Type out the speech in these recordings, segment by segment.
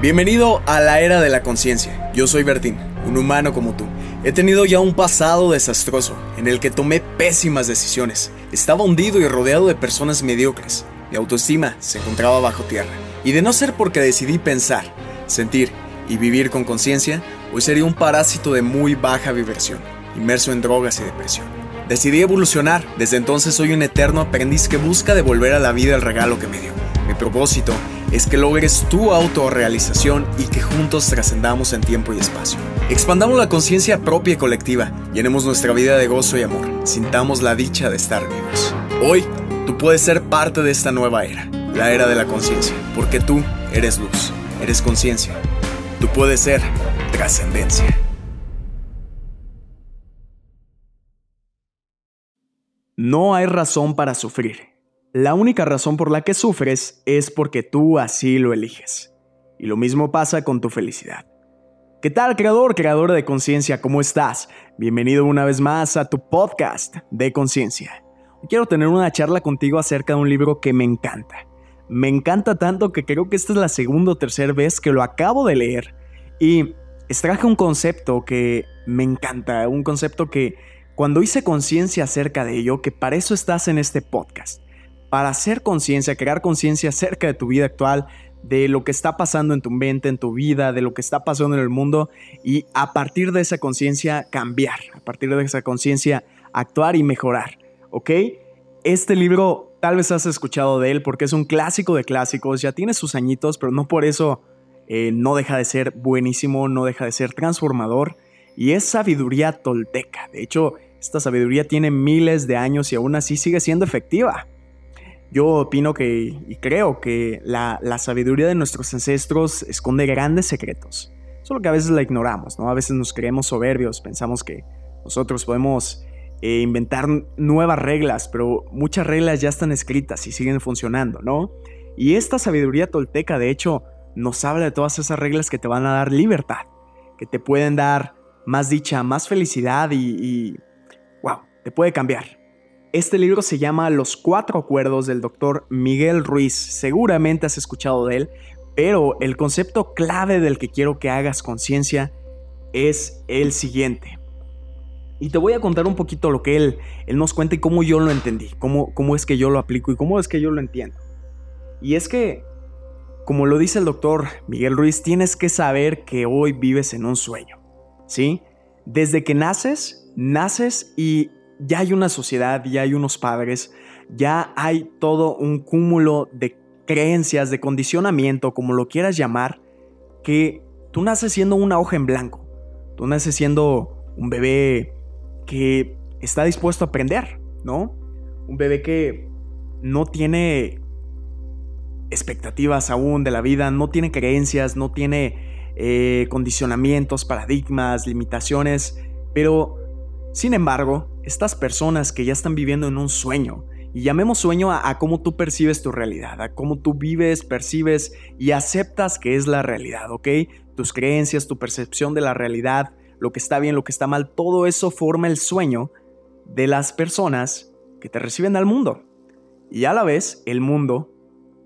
Bienvenido a la era de la conciencia. Yo soy Bertín, un humano como tú. He tenido ya un pasado desastroso, en el que tomé pésimas decisiones. Estaba hundido y rodeado de personas mediocres. Mi autoestima se encontraba bajo tierra. Y de no ser porque decidí pensar, sentir y vivir con conciencia, hoy sería un parásito de muy baja vibración, inmerso en drogas y depresión. Decidí evolucionar. Desde entonces soy un eterno aprendiz que busca devolver a la vida el regalo que me dio. Mi propósito es que logres tu autorrealización y que juntos trascendamos en tiempo y espacio. Expandamos la conciencia propia y colectiva, llenemos nuestra vida de gozo y amor, sintamos la dicha de estar vivos. Hoy, tú puedes ser parte de esta nueva era, la era de la conciencia, porque tú eres luz, eres conciencia. Tú puedes ser trascendencia. No hay razón para sufrir. La única razón por la que sufres es porque tú así lo eliges. Y lo mismo pasa con tu felicidad. ¿Qué tal, creador, creadora de conciencia? ¿Cómo estás? Bienvenido una vez más a tu podcast de conciencia. Quiero tener una charla contigo acerca de un libro que me encanta. Me encanta tanto que creo que esta es la segunda o tercera vez que lo acabo de leer y extraje un concepto que me encanta, un concepto que cuando hice conciencia acerca de ello, que para eso estás en este podcast para hacer conciencia, crear conciencia acerca de tu vida actual, de lo que está pasando en tu mente, en tu vida, de lo que está pasando en el mundo y a partir de esa conciencia cambiar, a partir de esa conciencia actuar y mejorar, ¿ok? Este libro tal vez has escuchado de él porque es un clásico de clásicos, ya tiene sus añitos, pero no por eso eh, no deja de ser buenísimo, no deja de ser transformador y es sabiduría tolteca. De hecho, esta sabiduría tiene miles de años y aún así sigue siendo efectiva. Yo opino que y creo que la, sabiduría de nuestros ancestros esconde grandes secretos, solo que a veces la ignoramos, ¿no? A veces nos creemos soberbios, pensamos que nosotros podemos eh, inventar nuevas reglas, pero muchas reglas ya están escritas y siguen funcionando, ¿no? Y esta sabiduría tolteca, de hecho, nos habla de todas esas reglas que te van a dar libertad, que te pueden dar más dicha, más felicidad y wow, te puede cambiar. Este libro se llama Los Cuatro Acuerdos del doctor Miguel Ruiz. Seguramente has escuchado de él, pero el concepto clave del que quiero que hagas conciencia es el siguiente. Y te voy a contar un poquito lo que él, él nos cuenta y cómo yo lo entendí, cómo, cómo es que yo lo aplico y cómo es que yo lo entiendo. Y es que, como lo dice el doctor Miguel Ruiz, tienes que saber que hoy vives en un sueño. ¿Sí? Desde que naces, naces y ya hay una sociedad, ya hay unos padres, ya hay todo un cúmulo de creencias, de condicionamiento, como lo quieras llamar, que tú naces siendo una hoja en blanco. Tú naces siendo un bebé que está dispuesto a aprender, ¿no? Un bebé que no tiene expectativas aún de la vida, no tiene creencias, no tiene eh, condicionamientos, paradigmas, limitaciones, pero sin embargo, estas personas que ya están viviendo en un sueño, y llamemos sueño a, cómo tú percibes tu realidad, a cómo tú vives, percibes y aceptas que es la realidad, ¿ok? Tus creencias, tu percepción de la realidad, lo que está bien, lo que está mal, todo eso forma el sueño de las personas que te reciben al mundo. Y a la vez, el mundo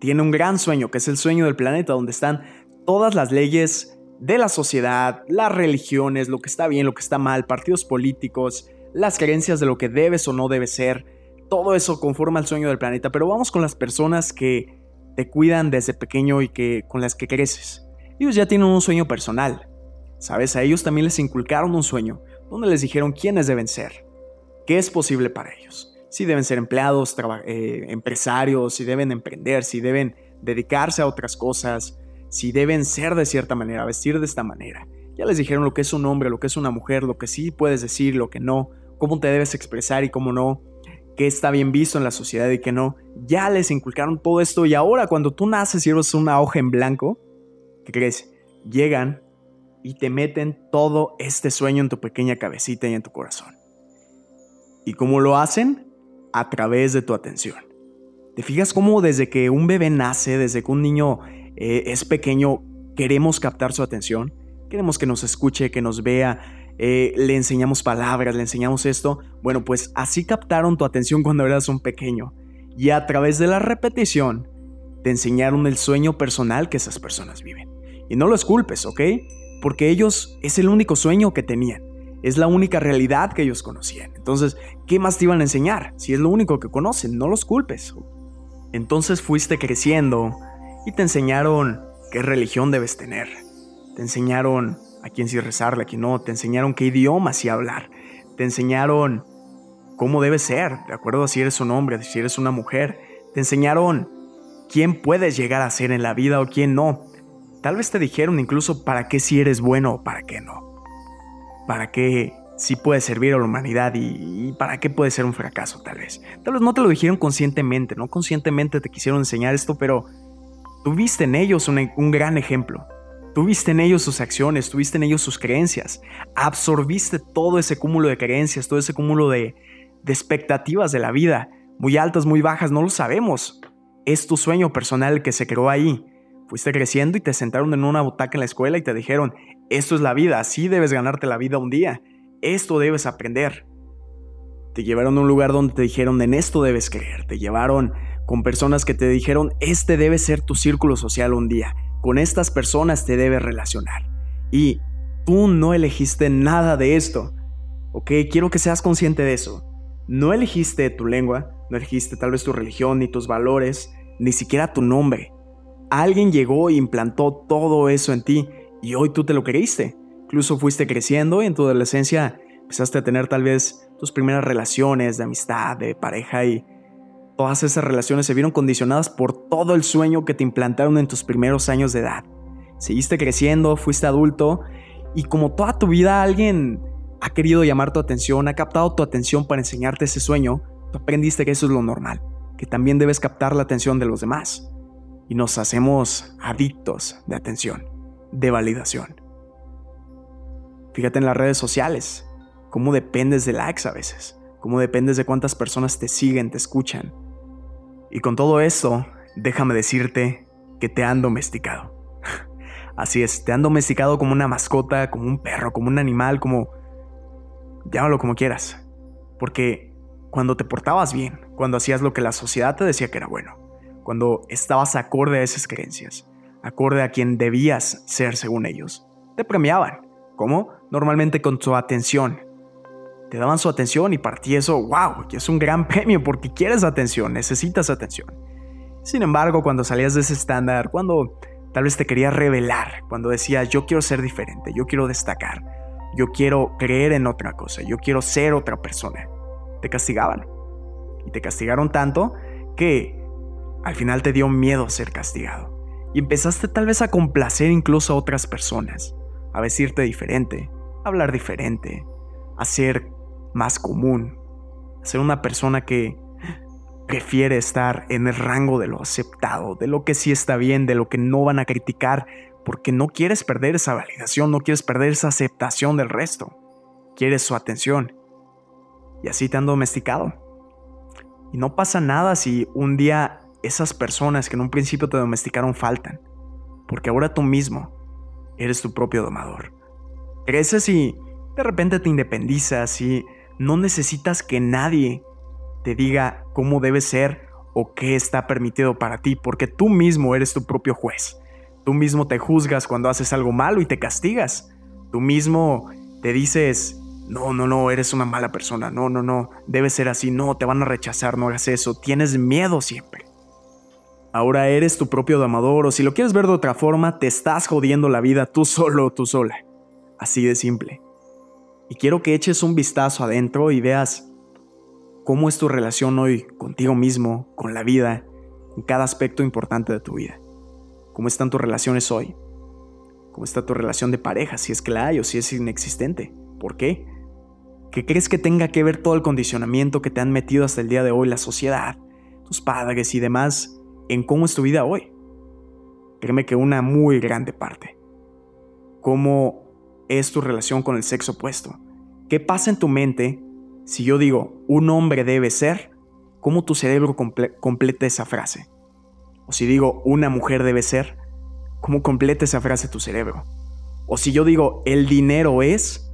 tiene un gran sueño, que es el sueño del planeta, donde están todas las leyes de la sociedad, las religiones, lo que está bien, lo que está mal, partidos políticos, las creencias de lo que debes o no debes ser. Todo eso conforma el sueño del planeta, pero vamos con las personas que te cuidan desde pequeño y que con las que creces. Ellos ya tienen un sueño personal. Sabes, a ellos también les inculcaron un sueño, donde les dijeron quiénes deben ser, qué es posible para ellos. Si deben ser empleados, eh, empresarios, si deben emprender, si deben dedicarse a otras cosas, si deben ser de cierta manera, vestir de esta manera. Ya les dijeron lo que es un hombre, lo que es una mujer, lo que sí puedes decir, lo que no, cómo te debes expresar y cómo no, qué está bien visto en la sociedad y qué no. Ya les inculcaron todo esto y ahora cuando tú naces y eres una hoja en blanco, ¿qué crees? Llegan y te meten todo este sueño en tu pequeña cabecita y en tu corazón. ¿Y cómo lo hacen? A través de tu atención. ¿Te fijas cómo desde que un bebé nace, desde que un niño eh, es pequeño, queremos captar su atención, queremos que nos escuche, que nos vea, eh, le enseñamos palabras, le enseñamos esto. Bueno, pues así captaron tu atención cuando eras un pequeño. Y a través de la repetición, te enseñaron el sueño personal que esas personas viven. Y no los culpes, ¿ok? Porque ellos es el único sueño que tenían. Es la única realidad que ellos conocían. Entonces, ¿qué más te iban a enseñar? Si es lo único que conocen, no los culpes. Entonces fuiste creciendo y te enseñaron qué religión debes tener. Te enseñaron a quién sí rezarle, a quién no. Te enseñaron qué idioma sí hablar. Te enseñaron cómo debes ser, de acuerdo a si eres un hombre, si eres una mujer. Te enseñaron quién puedes llegar a ser en la vida o quién no. Tal vez te dijeron incluso para qué si eres bueno o para qué no. Para qué sí puedes servir a la humanidad y, para qué puede ser un fracaso tal vez. Tal vez no te lo dijeron conscientemente, no conscientemente te quisieron enseñar esto, pero tuviste en ellos un gran ejemplo. Tuviste en ellos sus acciones, tuviste en ellos sus creencias, absorbiste todo ese cúmulo de creencias, todo ese cúmulo de, de expectativas de la vida, muy altas, muy bajas, no lo sabemos. Es tu sueño personal que se creó ahí. Fuiste creciendo y te sentaron en una butaca en la escuela y te dijeron, esto es la vida, así debes ganarte la vida un día, esto debes aprender. Te llevaron a un lugar donde te dijeron, en esto debes creer, te llevaron con personas que te dijeron, este debe ser tu círculo social un día, con estas personas te debes relacionar. Y tú no elegiste nada de esto, ¿ok? Quiero que seas consciente de eso. No elegiste tu lengua, no elegiste tal vez tu religión, ni tus valores, ni siquiera tu nombre. Alguien llegó e implantó todo eso en ti y hoy tú te lo creíste. Incluso fuiste creciendo y en tu adolescencia empezaste a tener tal vez tus primeras relaciones de amistad, de pareja y todas esas relaciones se vieron condicionadas por todo el sueño que te implantaron en tus primeros años de edad. Seguiste creciendo, fuiste adulto y como toda tu vida alguien ha querido llamar tu atención, ha captado tu atención para enseñarte ese sueño, tú aprendiste que eso es lo normal, que también debes captar la atención de los demás. Y nos hacemos adictos de atención, de validación. Fíjate en las redes sociales, cómo dependes de likes a veces, cómo dependes de cuántas personas te siguen, te escuchan. Y con todo esto, déjame decirte que te han domesticado. Así es, te han domesticado como una mascota, como un perro, como un animal, como llámalo como quieras. Porque cuando te portabas bien, cuando hacías lo que la sociedad te decía que era bueno, cuando estabas acorde a esas creencias, acorde a quien debías ser según ellos, te premiaban. ¿Cómo? Normalmente con su atención. Te daban su atención y para ti eso, wow, es un gran premio porque quieres atención, necesitas atención. Sin embargo, cuando salías de ese estándar, cuando tal vez te querías revelar, cuando decías yo quiero ser diferente, yo quiero destacar, yo quiero creer en otra cosa, yo quiero ser otra persona. Te castigaban. Y te castigaron tanto que al final te dio miedo ser castigado. Y empezaste tal vez a complacer incluso a otras personas, a vestirte diferente, a hablar diferente, a ser más común, ser una persona que prefiere estar en el rango de lo aceptado, de lo que sí está bien, de lo que no van a criticar, porque no quieres perder esa validación, no quieres perder esa aceptación del resto. Quieres su atención. Y así te han domesticado. Y no pasa nada si un día esas personas que en un principio te domesticaron faltan. Porque ahora tú mismo eres tu propio domador. Creces y de repente te independizas y no necesitas que nadie te diga cómo debe ser o qué está permitido para ti, porque tú mismo eres tu propio juez. Tú mismo te juzgas cuando haces algo malo y te castigas. Tú mismo te dices, no, no, no, eres una mala persona, no, no, no, debe ser así, no, te van a rechazar, no hagas eso, tienes miedo siempre. Ahora eres tu propio domador o si lo quieres ver de otra forma, te estás jodiendo la vida tú solo tú sola. Así de simple. Y quiero que eches un vistazo adentro y veas cómo es tu relación hoy contigo mismo, con la vida, en cada aspecto importante de tu vida. ¿Cómo están tus relaciones hoy? ¿Cómo está tu relación de pareja, si es que o si es inexistente? ¿Por qué? ¿Qué crees que tenga que ver todo el condicionamiento que te han metido hasta el día de hoy la sociedad, tus padres y demás en cómo es tu vida hoy? Créeme que una muy grande parte. ¿Cómo es tu relación con el sexo opuesto? ¿Qué pasa en tu mente si yo digo un hombre debe ser? ¿Cómo tu cerebro completa esa frase? O si digo una mujer debe ser, ¿cómo completa esa frase tu cerebro? O si yo digo el dinero es,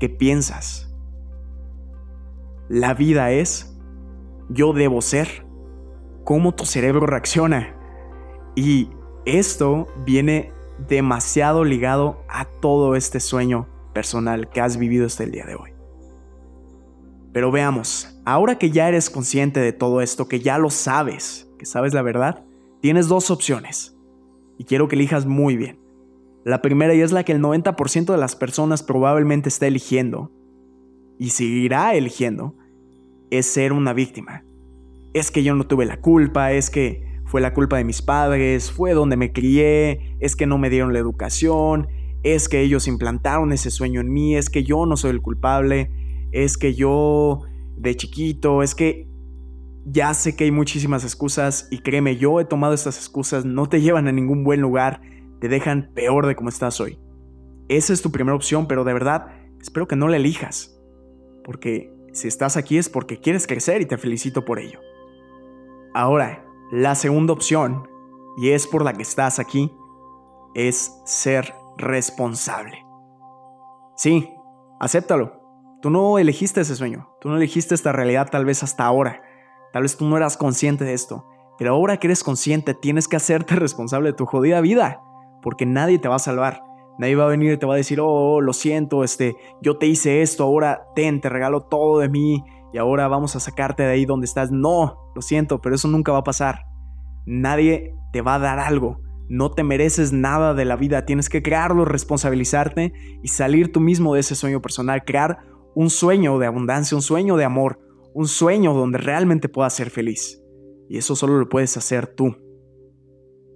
¿qué piensas? La vida es, yo debo ser, ¿cómo tu cerebro reacciona? Y esto viene demasiado ligado a todo este sueño personal que has vivido hasta el día de hoy. Pero veamos, ahora que ya eres consciente de todo esto, que ya lo sabes, que sabes la verdad, tienes dos opciones. Y quiero que elijas muy bien. La primera y es la que el 90% de las personas probablemente está eligiendo y seguirá eligiendo, es ser una víctima. Es que yo no tuve la culpa, es que fue la culpa de mis padres, fue donde me crié, es que no me dieron la educación, es que ellos implantaron ese sueño en mí, es que yo no soy el culpable, es que yo de chiquito, es que ya sé que hay muchísimas excusas y créeme, yo he tomado estas excusas, no te llevan a ningún buen lugar, te dejan peor de como estás hoy. Esa es tu primera opción, pero de verdad espero que no la elijas, porque si estás aquí es porque quieres crecer y te felicito por ello. Ahora, la segunda opción, y es por la que estás aquí, es ser responsable. Sí, acéptalo. Tú no elegiste ese sueño, tú no elegiste esta realidad tal vez hasta ahora. Tal vez tú no eras consciente de esto, pero ahora que eres consciente tienes que hacerte responsable de tu jodida vida, porque nadie te va a salvar. Nadie va a venir y te va a decir, oh, lo siento, este, yo te hice esto, ahora ten, te regalo todo de mí y ahora vamos a sacarte de ahí donde estás. No, lo siento, pero eso nunca va a pasar. Nadie te va a dar algo. No te mereces nada de la vida. Tienes que crearlo, responsabilizarte y salir tú mismo de ese sueño personal. Crear un sueño de abundancia, un sueño de amor, un sueño donde realmente puedas ser feliz. Y eso solo lo puedes hacer tú.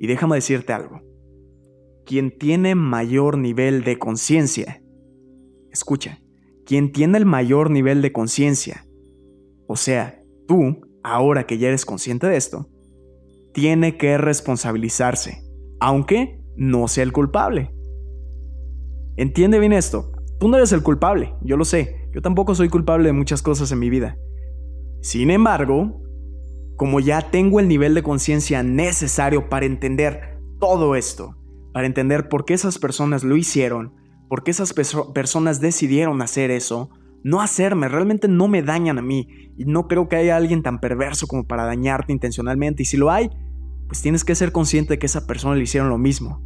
Y déjame decirte algo quien tiene mayor nivel de conciencia. Escucha, quien tiene el mayor nivel de conciencia, o sea, tú, ahora que ya eres consciente de esto, tiene que responsabilizarse, aunque no sea el culpable. Entiende bien esto, tú no eres el culpable, yo lo sé, yo tampoco soy culpable de muchas cosas en mi vida. Sin embargo, como ya tengo el nivel de conciencia necesario para entender todo esto, para entender por qué esas personas lo hicieron, por qué esas personas decidieron hacer eso, no hacerme, realmente no me dañan a mí y no creo que haya alguien tan perverso como para dañarte intencionalmente y si lo hay, pues tienes que ser consciente de que esa persona le hicieron lo mismo.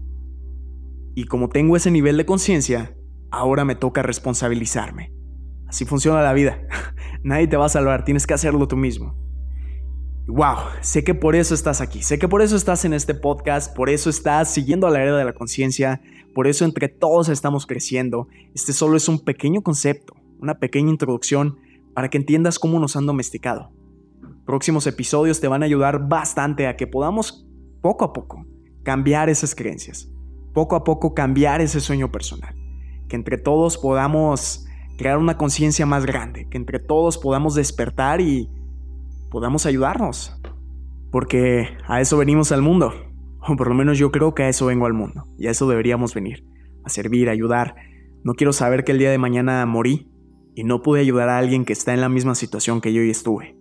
Y como tengo ese nivel de conciencia, ahora me toca responsabilizarme. Así funciona la vida. Nadie te va a salvar, tienes que hacerlo tú mismo. Wow, sé que por eso estás aquí, sé que por eso estás en este podcast, por eso estás siguiendo a la era de la conciencia, por eso entre todos estamos creciendo. Este solo es un pequeño concepto, una pequeña introducción para que entiendas cómo nos han domesticado. Próximos episodios te van a ayudar bastante a que podamos poco a poco cambiar esas creencias, poco a poco cambiar ese sueño personal, que entre todos podamos crear una conciencia más grande, que entre todos podamos despertar y podamos ayudarnos. Porque a eso venimos al mundo. O por lo menos yo creo que a eso vengo al mundo. Y a eso deberíamos venir. A servir, a ayudar. No quiero saber que el día de mañana morí y no pude ayudar a alguien que está en la misma situación que yo y estuve.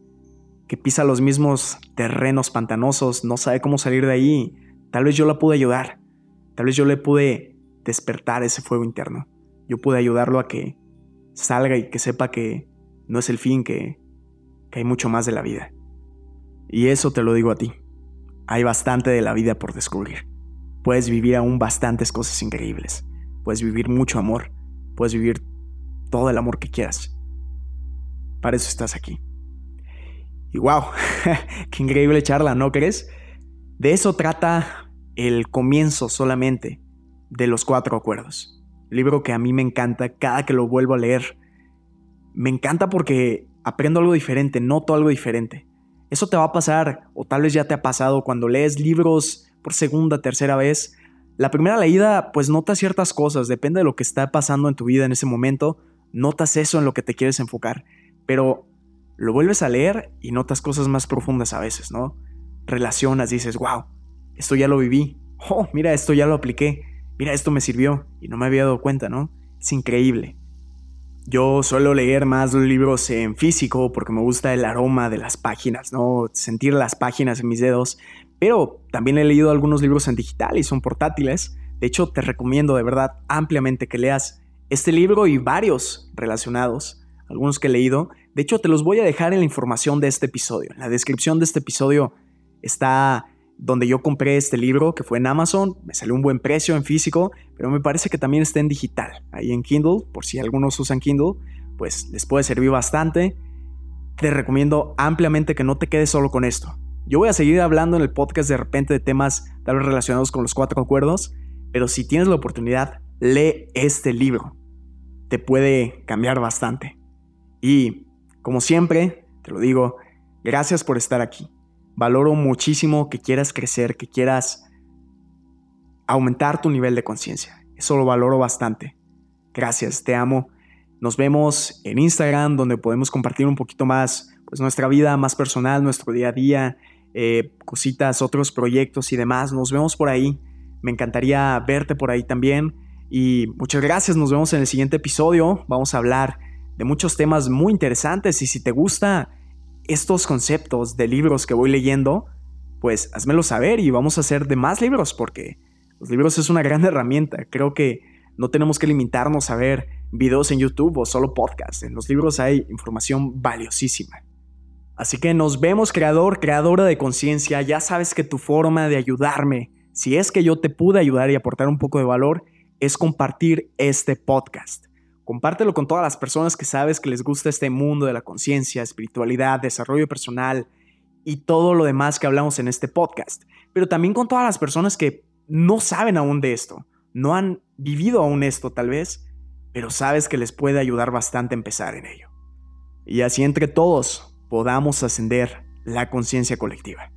Que pisa los mismos terrenos pantanosos, no sabe cómo salir de ahí. Tal vez yo la pude ayudar. Tal vez yo le pude despertar ese fuego interno. Yo pude ayudarlo a que salga y que sepa que no es el fin, que que hay mucho más de la vida. Y eso te lo digo a ti. Hay bastante de la vida por descubrir. Puedes vivir aún bastantes cosas increíbles. Puedes vivir mucho amor. Puedes vivir todo el amor que quieras. Para eso estás aquí. Y wow, qué increíble charla, ¿no crees? De eso trata el comienzo solamente de los cuatro acuerdos. libro que a mí me encanta cada que lo vuelvo a leer. Me encanta porque aprendo algo diferente, noto algo diferente. Eso te va a pasar, o tal vez ya te ha pasado cuando lees libros por segunda, tercera vez. La primera leída, pues notas ciertas cosas, depende de lo que está pasando en tu vida en ese momento, notas eso en lo que te quieres enfocar. Pero lo vuelves a leer y notas cosas más profundas a veces, ¿no? Relacionas, dices, wow, esto ya lo viví. Oh, mira, esto ya lo apliqué. Mira, esto me sirvió y no me había dado cuenta, ¿no? Es increíble. Yo suelo leer más libros en físico porque me gusta el aroma de las páginas, ¿no? Sentir las páginas en mis dedos. Pero también he leído algunos libros en digital y son portátiles. De hecho, te recomiendo de verdad ampliamente que leas este libro y varios relacionados, algunos que he leído. De hecho, te los voy a dejar en la información de este episodio. En la descripción de este episodio está donde yo compré este libro, que fue en Amazon. Me salió un buen precio en físico, pero me parece que también está en digital, ahí en Kindle, por si algunos usan Kindle, pues les puede servir bastante. Te recomiendo ampliamente que no te quedes solo con esto. Yo voy a seguir hablando en el podcast de repente de temas tal vez relacionados con los cuatro acuerdos, pero si tienes la oportunidad, lee este libro. Te puede cambiar bastante. Y, como siempre, te lo digo, gracias por estar aquí. Valoro muchísimo que quieras crecer, que quieras aumentar tu nivel de conciencia. Eso lo valoro bastante. Gracias, te amo. Nos vemos en Instagram, donde podemos compartir un poquito más pues, nuestra vida más personal, nuestro día a día, eh, cositas, otros proyectos y demás. Nos vemos por ahí. Me encantaría verte por ahí también. Y muchas gracias, nos vemos en el siguiente episodio. Vamos a hablar de muchos temas muy interesantes y si te gusta estos conceptos de libros que voy leyendo, pues házmelo saber y vamos a hacer de más libros porque los libros es una gran herramienta. Creo que no tenemos que limitarnos a ver videos en YouTube o solo podcasts. En los libros hay información valiosísima. Así que nos vemos creador, creadora de conciencia. Ya sabes que tu forma de ayudarme, si es que yo te pude ayudar y aportar un poco de valor, es compartir este podcast. Compártelo con todas las personas que sabes que les gusta este mundo de la conciencia, espiritualidad, desarrollo personal y todo lo demás que hablamos en este podcast. Pero también con todas las personas que no saben aún de esto, no han vivido aún esto tal vez, pero sabes que les puede ayudar bastante a empezar en ello. Y así entre todos podamos ascender la conciencia colectiva.